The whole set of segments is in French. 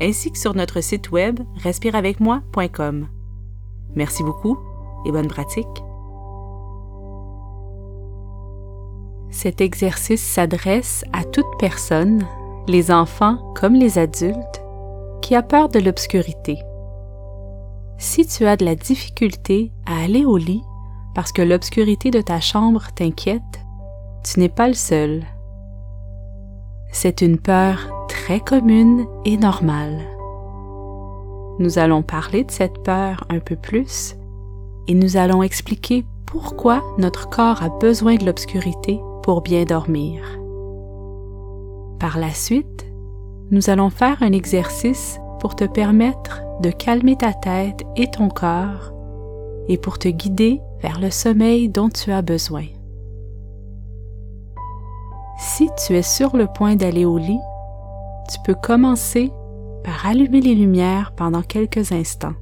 ainsi que sur notre site web respireavecmoi.com. Merci beaucoup et bonne pratique. Cet exercice s'adresse à toute personne, les enfants comme les adultes, qui a peur de l'obscurité. Si tu as de la difficulté à aller au lit parce que l'obscurité de ta chambre t'inquiète, tu n'es pas le seul. C'est une peur très commune et normale. Nous allons parler de cette peur un peu plus et nous allons expliquer pourquoi notre corps a besoin de l'obscurité pour bien dormir. Par la suite, nous allons faire un exercice pour te permettre de calmer ta tête et ton corps et pour te guider vers le sommeil dont tu as besoin. Si tu es sur le point d'aller au lit, tu peux commencer par allumer les lumières pendant quelques instants.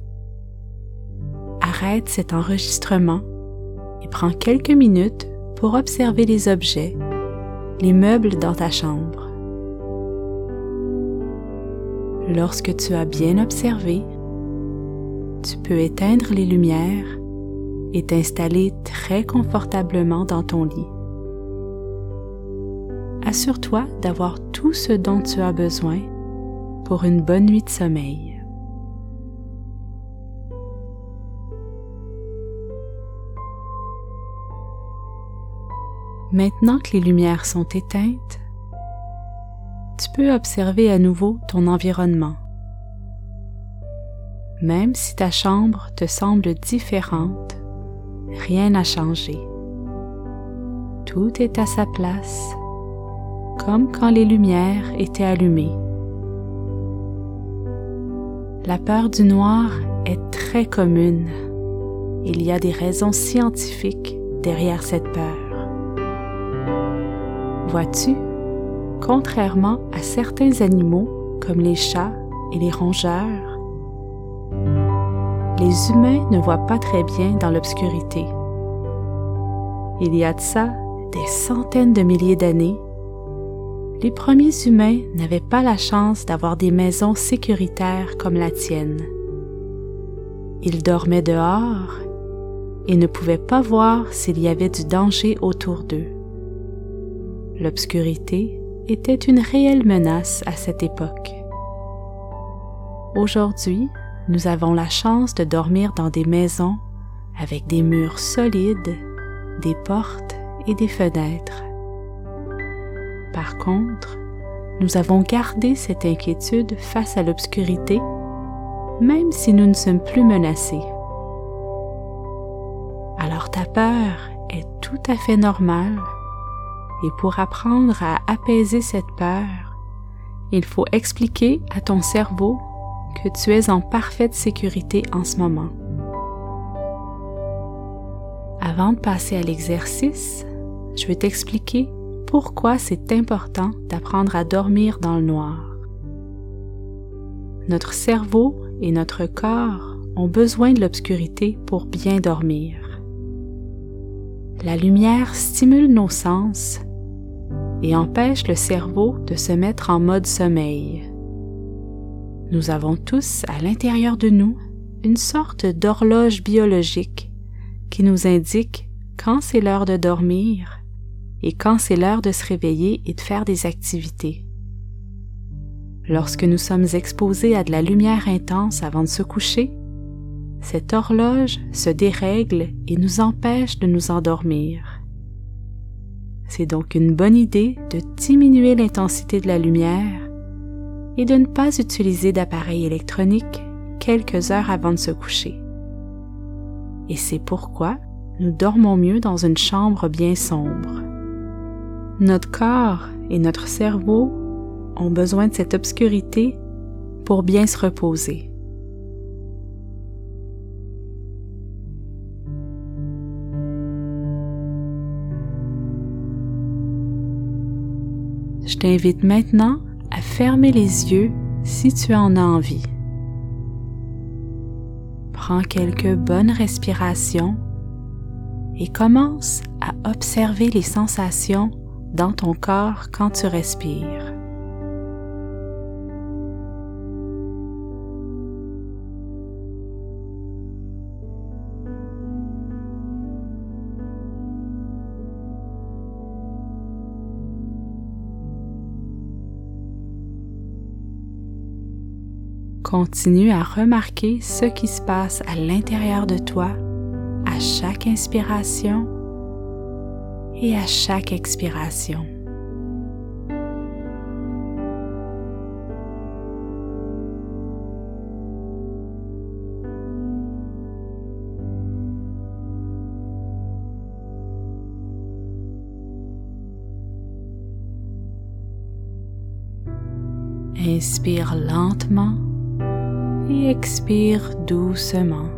Arrête cet enregistrement et prends quelques minutes pour observer les objets, les meubles dans ta chambre. Lorsque tu as bien observé, tu peux éteindre les lumières et t'installer très confortablement dans ton lit assure-toi d'avoir tout ce dont tu as besoin pour une bonne nuit de sommeil. Maintenant que les lumières sont éteintes, tu peux observer à nouveau ton environnement. Même si ta chambre te semble différente, rien n'a changé. Tout est à sa place comme quand les lumières étaient allumées. La peur du noir est très commune. Il y a des raisons scientifiques derrière cette peur. Vois-tu, contrairement à certains animaux comme les chats et les rongeurs, les humains ne voient pas très bien dans l'obscurité. Il y a de ça des centaines de milliers d'années, les premiers humains n'avaient pas la chance d'avoir des maisons sécuritaires comme la tienne. Ils dormaient dehors et ne pouvaient pas voir s'il y avait du danger autour d'eux. L'obscurité était une réelle menace à cette époque. Aujourd'hui, nous avons la chance de dormir dans des maisons avec des murs solides, des portes et des fenêtres. Par contre, nous avons gardé cette inquiétude face à l'obscurité, même si nous ne sommes plus menacés. Alors ta peur est tout à fait normale, et pour apprendre à apaiser cette peur, il faut expliquer à ton cerveau que tu es en parfaite sécurité en ce moment. Avant de passer à l'exercice, je vais t'expliquer pourquoi c'est important d'apprendre à dormir dans le noir. Notre cerveau et notre corps ont besoin de l'obscurité pour bien dormir. La lumière stimule nos sens et empêche le cerveau de se mettre en mode sommeil. Nous avons tous à l'intérieur de nous une sorte d'horloge biologique qui nous indique quand c'est l'heure de dormir et quand c'est l'heure de se réveiller et de faire des activités. Lorsque nous sommes exposés à de la lumière intense avant de se coucher, cette horloge se dérègle et nous empêche de nous endormir. C'est donc une bonne idée de diminuer l'intensité de la lumière et de ne pas utiliser d'appareil électronique quelques heures avant de se coucher. Et c'est pourquoi nous dormons mieux dans une chambre bien sombre. Notre corps et notre cerveau ont besoin de cette obscurité pour bien se reposer. Je t'invite maintenant à fermer les yeux si tu en as envie. Prends quelques bonnes respirations et commence à observer les sensations dans ton corps quand tu respires. Continue à remarquer ce qui se passe à l'intérieur de toi à chaque inspiration et à chaque expiration. Inspire lentement et expire doucement.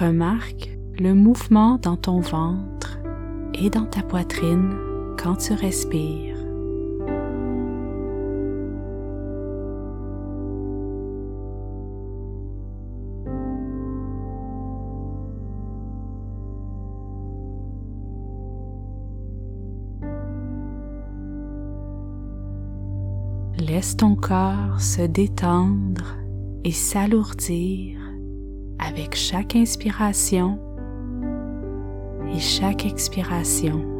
Remarque le mouvement dans ton ventre et dans ta poitrine quand tu respires. Laisse ton corps se détendre et s'alourdir avec chaque inspiration et chaque expiration.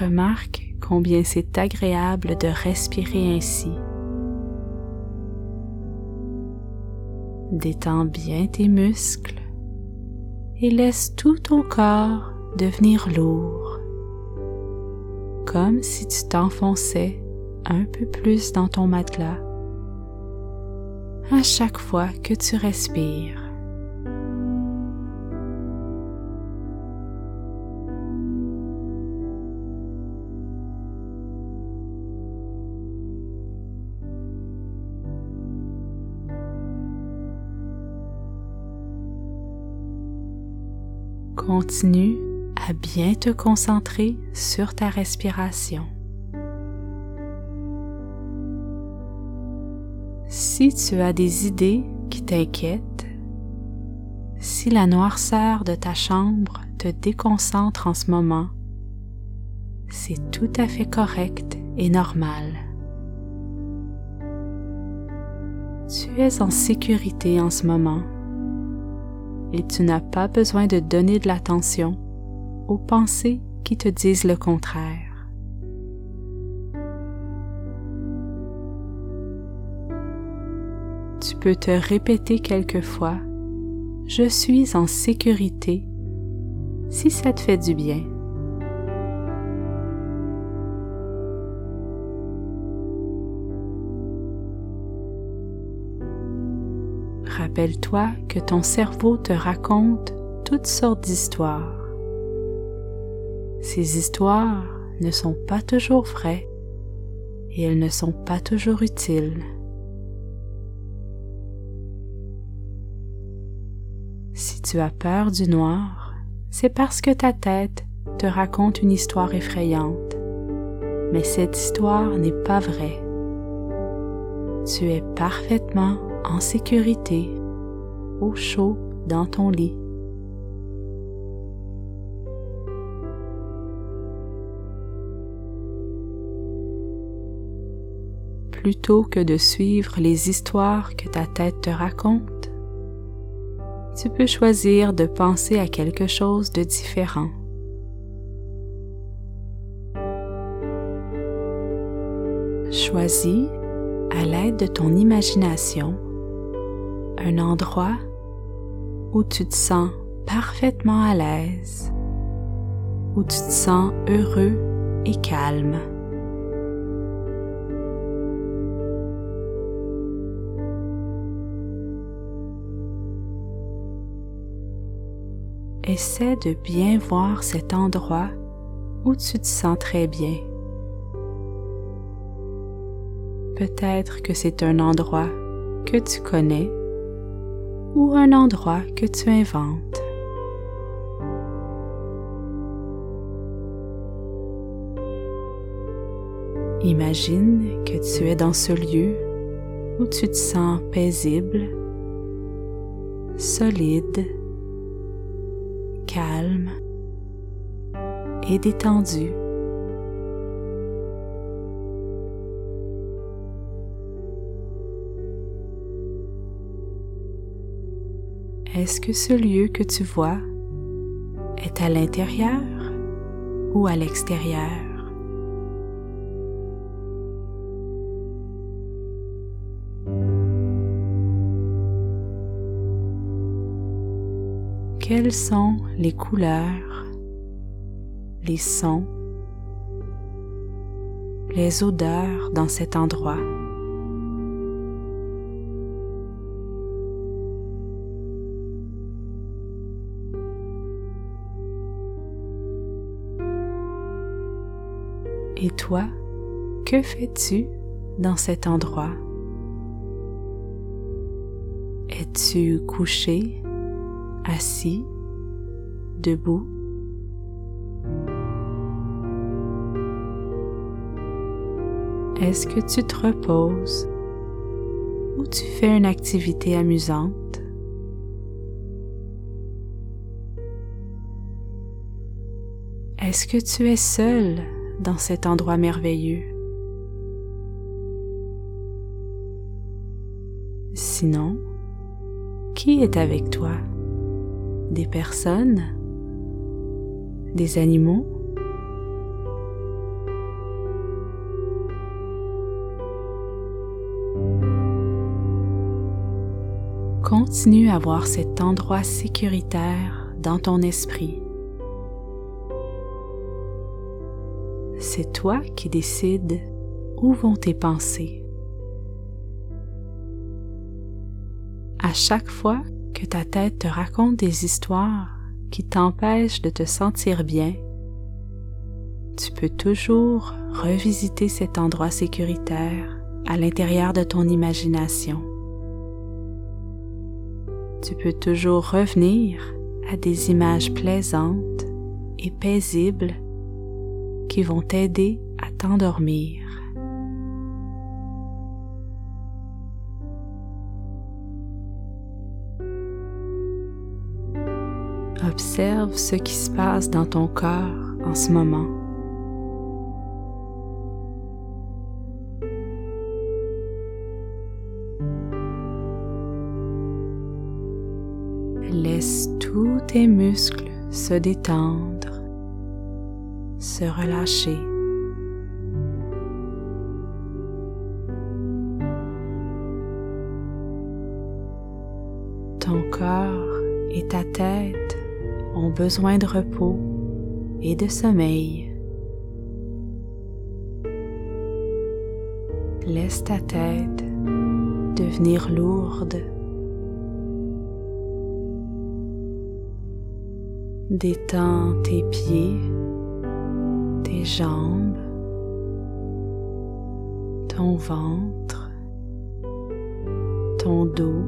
Remarque combien c'est agréable de respirer ainsi. Détends bien tes muscles et laisse tout ton corps devenir lourd, comme si tu t'enfonçais un peu plus dans ton matelas à chaque fois que tu respires. Continue à bien te concentrer sur ta respiration. Si tu as des idées qui t'inquiètent, si la noirceur de ta chambre te déconcentre en ce moment, c'est tout à fait correct et normal. Tu es en sécurité en ce moment et tu n'as pas besoin de donner de l'attention aux pensées qui te disent le contraire. Tu peux te répéter quelquefois ⁇ Je suis en sécurité ⁇ si ça te fait du bien. Rappelle-toi que ton cerveau te raconte toutes sortes d'histoires. Ces histoires ne sont pas toujours vraies et elles ne sont pas toujours utiles. Si tu as peur du noir, c'est parce que ta tête te raconte une histoire effrayante. Mais cette histoire n'est pas vraie. Tu es parfaitement en sécurité, au chaud dans ton lit. Plutôt que de suivre les histoires que ta tête te raconte, tu peux choisir de penser à quelque chose de différent. Choisis, à l'aide de ton imagination, un endroit où tu te sens parfaitement à l'aise, où tu te sens heureux et calme. Essaie de bien voir cet endroit où tu te sens très bien. Peut-être que c'est un endroit que tu connais ou un endroit que tu inventes. Imagine que tu es dans ce lieu où tu te sens paisible, solide, calme et détendu. Est-ce que ce lieu que tu vois est à l'intérieur ou à l'extérieur? Quelles sont les couleurs, les sons, les odeurs dans cet endroit? Et toi, que fais-tu dans cet endroit? Es-tu couché assis, debout? Est-ce que tu te reposes ou tu fais une activité amusante? Est-ce que tu es seul dans cet endroit merveilleux? Sinon, qui est avec toi? des personnes, des animaux? Continue à voir cet endroit sécuritaire dans ton esprit. C'est toi qui décides où vont tes pensées. À chaque fois que ta tête te raconte des histoires qui t'empêchent de te sentir bien, tu peux toujours revisiter cet endroit sécuritaire à l'intérieur de ton imagination. Tu peux toujours revenir à des images plaisantes et paisibles qui vont t'aider à t'endormir. Observe ce qui se passe dans ton corps en ce moment. Laisse tous tes muscles se détendre, se relâcher. Ton corps et ta tête ont besoin de repos et de sommeil. Laisse ta tête devenir lourde. Détends tes pieds, tes jambes, ton ventre, ton dos,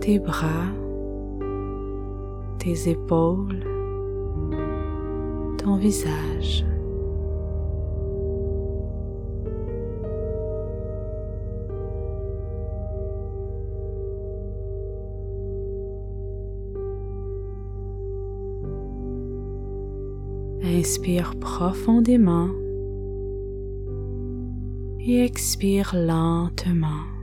tes bras tes épaules, ton visage. Inspire profondément et expire lentement.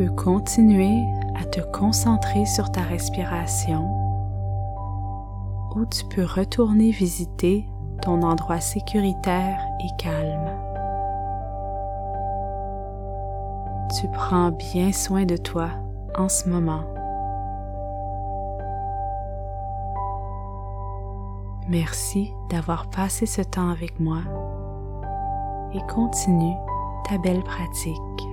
Peux continuer à te concentrer sur ta respiration ou tu peux retourner visiter ton endroit sécuritaire et calme. Tu prends bien soin de toi en ce moment. Merci d'avoir passé ce temps avec moi et continue ta belle pratique.